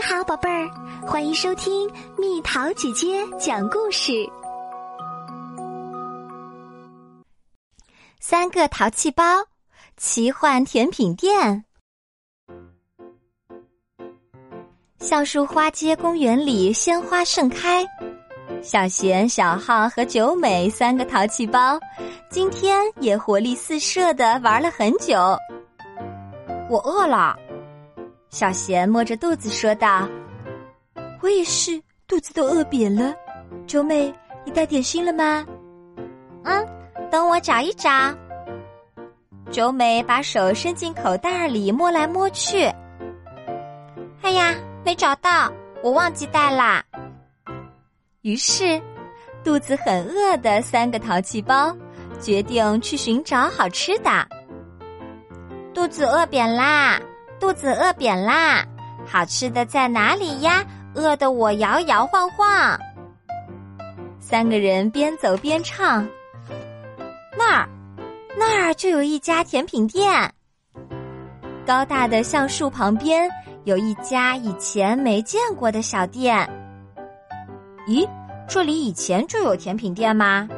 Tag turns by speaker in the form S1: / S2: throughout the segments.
S1: 你好，宝贝儿，欢迎收听蜜桃姐姐讲故事。
S2: 三个淘气包，奇幻甜品店。橡树花街公园里鲜花盛开，小贤、小浩和九美三个淘气包，今天也活力四射的玩了很久。
S3: 我饿了，
S2: 小贤摸着肚子说道：“
S4: 我也是，肚子都饿扁了。”九美，你带点心了吗？
S2: 嗯，等我找一找。九美把手伸进口袋里摸来摸去，哎呀！没找到，我忘记带啦。于是，肚子很饿的三个淘气包决定去寻找好吃的。肚子饿扁啦，肚子饿扁啦，好吃的在哪里呀？饿得我摇摇晃晃。三个人边走边唱：“那儿，那儿就有一家甜品店，高大的橡树旁边。”有一家以前没见过的小店。
S3: 咦，这里以前就有甜品店吗？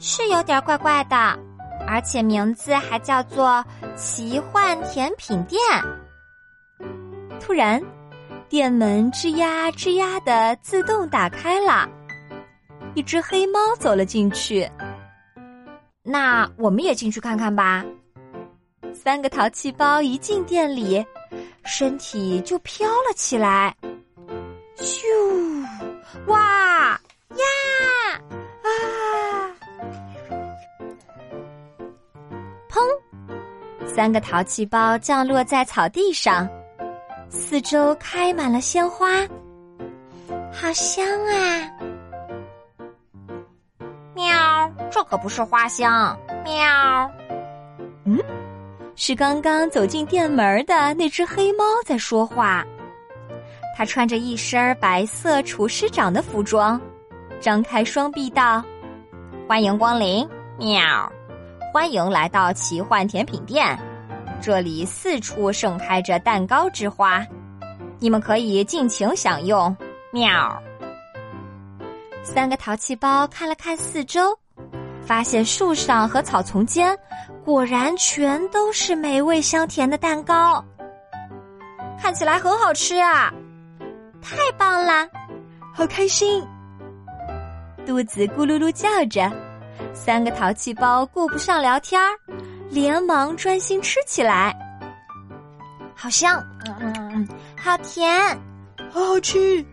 S2: 是有点怪怪的，而且名字还叫做“奇幻甜品店”。突然，店门吱呀吱呀的自动打开了，一只黑猫走了进去。
S3: 那我们也进去看看吧。
S2: 三个淘气包一进店里。身体就飘了起来，
S4: 咻！
S2: 哇三个淘气包降落在草地上，四周开满了鲜花，好香啊！
S3: 喵，这可不是花香。喵，
S2: 嗯。是刚刚走进店门的那只黑猫在说话。它穿着一身白色厨师长的服装，张开双臂道：“
S3: 欢迎光临，喵！欢迎来到奇幻甜品店，这里四处盛开着蛋糕之花，你们可以尽情享用，喵！”
S2: 三个淘气包看了看四周，发现树上和草丛间。果然，全都是美味香甜的蛋糕，
S3: 看起来很好吃啊！
S2: 太棒了，
S4: 好开心！
S2: 肚子咕噜噜叫着，三个淘气包顾不上聊天儿，连忙专心吃起来。
S3: 好香，
S2: 嗯嗯嗯，好甜，
S4: 好好吃。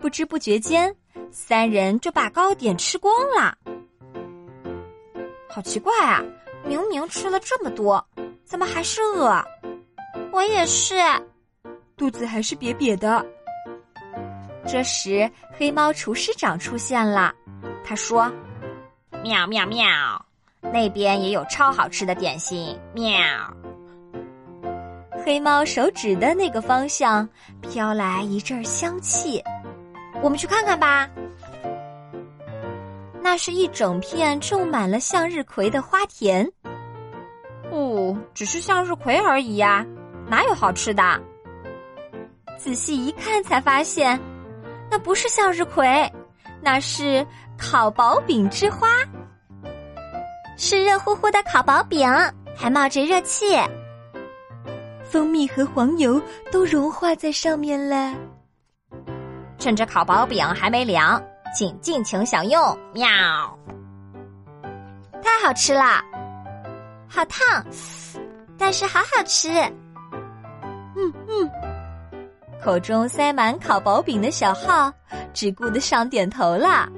S2: 不知不觉间，三人就把糕点吃光了。
S3: 好奇怪啊！明明吃了这么多，怎么还是饿？
S2: 我也是，
S4: 肚子还是瘪瘪的。
S2: 这时，黑猫厨师长出现了。他说：“
S3: 喵喵喵，那边也有超好吃的点心。”喵。
S2: 黑猫手指的那个方向飘来一阵香气，
S3: 我们去看看吧。
S2: 那是一整片种满了向日葵的花田。
S3: 哦，只是向日葵而已呀，哪有好吃的？
S2: 仔细一看才发现，那不是向日葵，那是烤薄饼之花，是热乎乎的烤薄饼，还冒着热气，
S4: 蜂蜜和黄油都融化在上面了。
S3: 趁着烤薄饼还没凉。请尽情享用，喵！
S2: 太好吃了，好烫，但是好好吃。
S4: 嗯嗯，
S2: 口中塞满烤薄饼的小浩只顾得上点头了。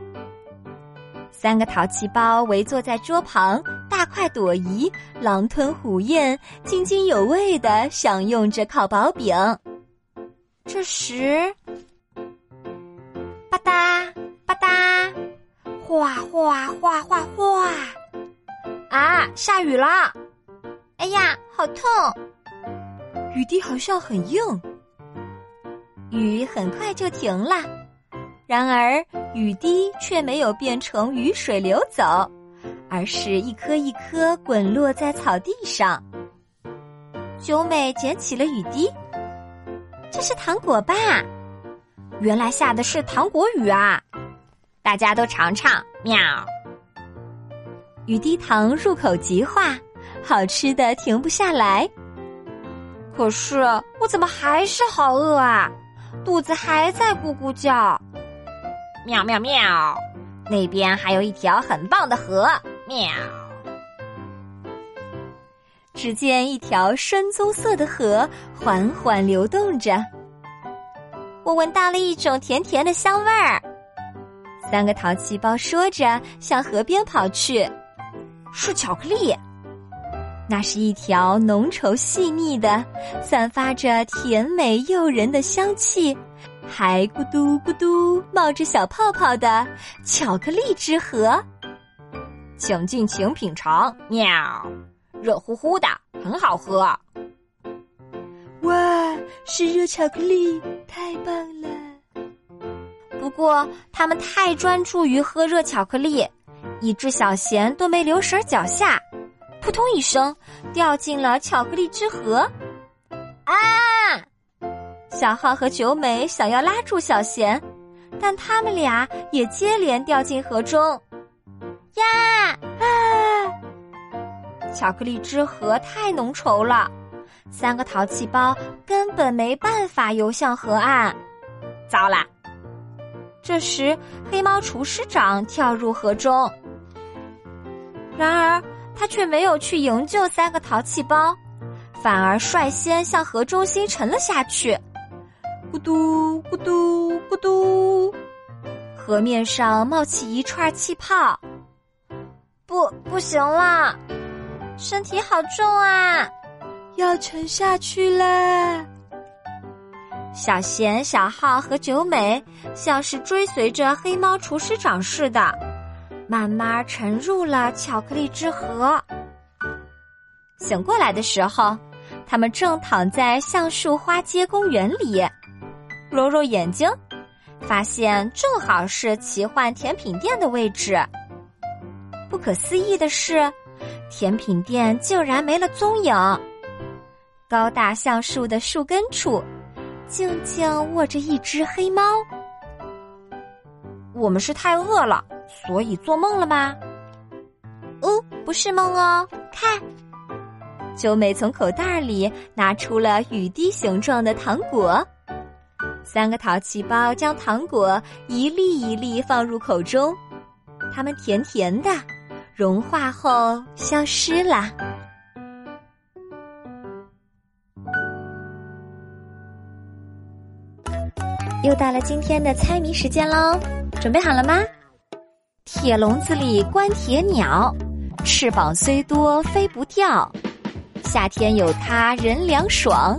S2: 三个淘气包围坐在桌旁，大快朵颐，狼吞虎咽，津津有味的享用着烤薄饼。这时，吧嗒。哒，哗哗哗哗哗！
S3: 啊，下雨了！
S2: 哎呀，好痛！
S4: 雨滴好像很硬。
S2: 雨很快就停了，然而雨滴却没有变成雨水流走，而是一颗一颗滚落在草地上。九美捡起了雨滴，这是糖果吧？原来下的是糖果雨啊！大家都尝尝，喵！
S3: 雨滴糖入口即化，好吃的停不下来。
S2: 可是我怎么还是好饿啊？肚子还在咕咕叫。喵喵喵！那边还有一条很棒的河，喵！
S3: 只见一条深棕色的河缓缓流动着，
S2: 我闻到了一种甜甜的香味儿。
S3: 三个淘气包说着，向河边跑去。
S2: 是巧克力，
S3: 那是一条浓稠细腻的、散发着甜美诱人的香气，还咕嘟咕嘟冒着小泡泡的巧克力之河。
S2: 请尽情品尝，喵！热乎乎的，很好喝。
S4: 哇，是热巧克力，太棒了！
S2: 不过他们太专注于喝热巧克力，以致小贤都没留神，脚下扑通一声掉进了巧克力之河。啊！
S3: 小浩和九美想要拉住小贤，但他们俩也接连掉进河中。
S2: 呀啊！巧克力之河太浓稠了，三个淘气包根本没办法游向河岸。糟了！这时，黑猫厨师长跳入河中，然而他却没有去营救三个淘气包，反而率先向河中心沉了下去。嘟咕嘟咕嘟，河面上冒起一串气泡。不，不行了！身体好重啊，
S4: 要沉下去了。
S2: 小贤、小浩和九美像是追随着黑猫厨师长似的，慢慢沉入了巧克力之河。醒过来的时候，他们正躺在橡树花街公园里，揉揉眼睛，发现正好是奇幻甜品店的位置。不可思议的是。甜品店竟然没了踪影。高大橡树的树根处，静静卧着一只黑猫。我们是太饿了，所以做梦了吗？哦，不是梦哦，看，九美从口袋里拿出了雨滴形状的糖果。三个淘气包将糖果一粒一粒放入口中，它们甜甜的。融化后消失了。又到了今天的猜谜时间喽，准备好了吗？铁笼子里关铁鸟，翅膀虽多飞不掉。夏天有它人凉爽，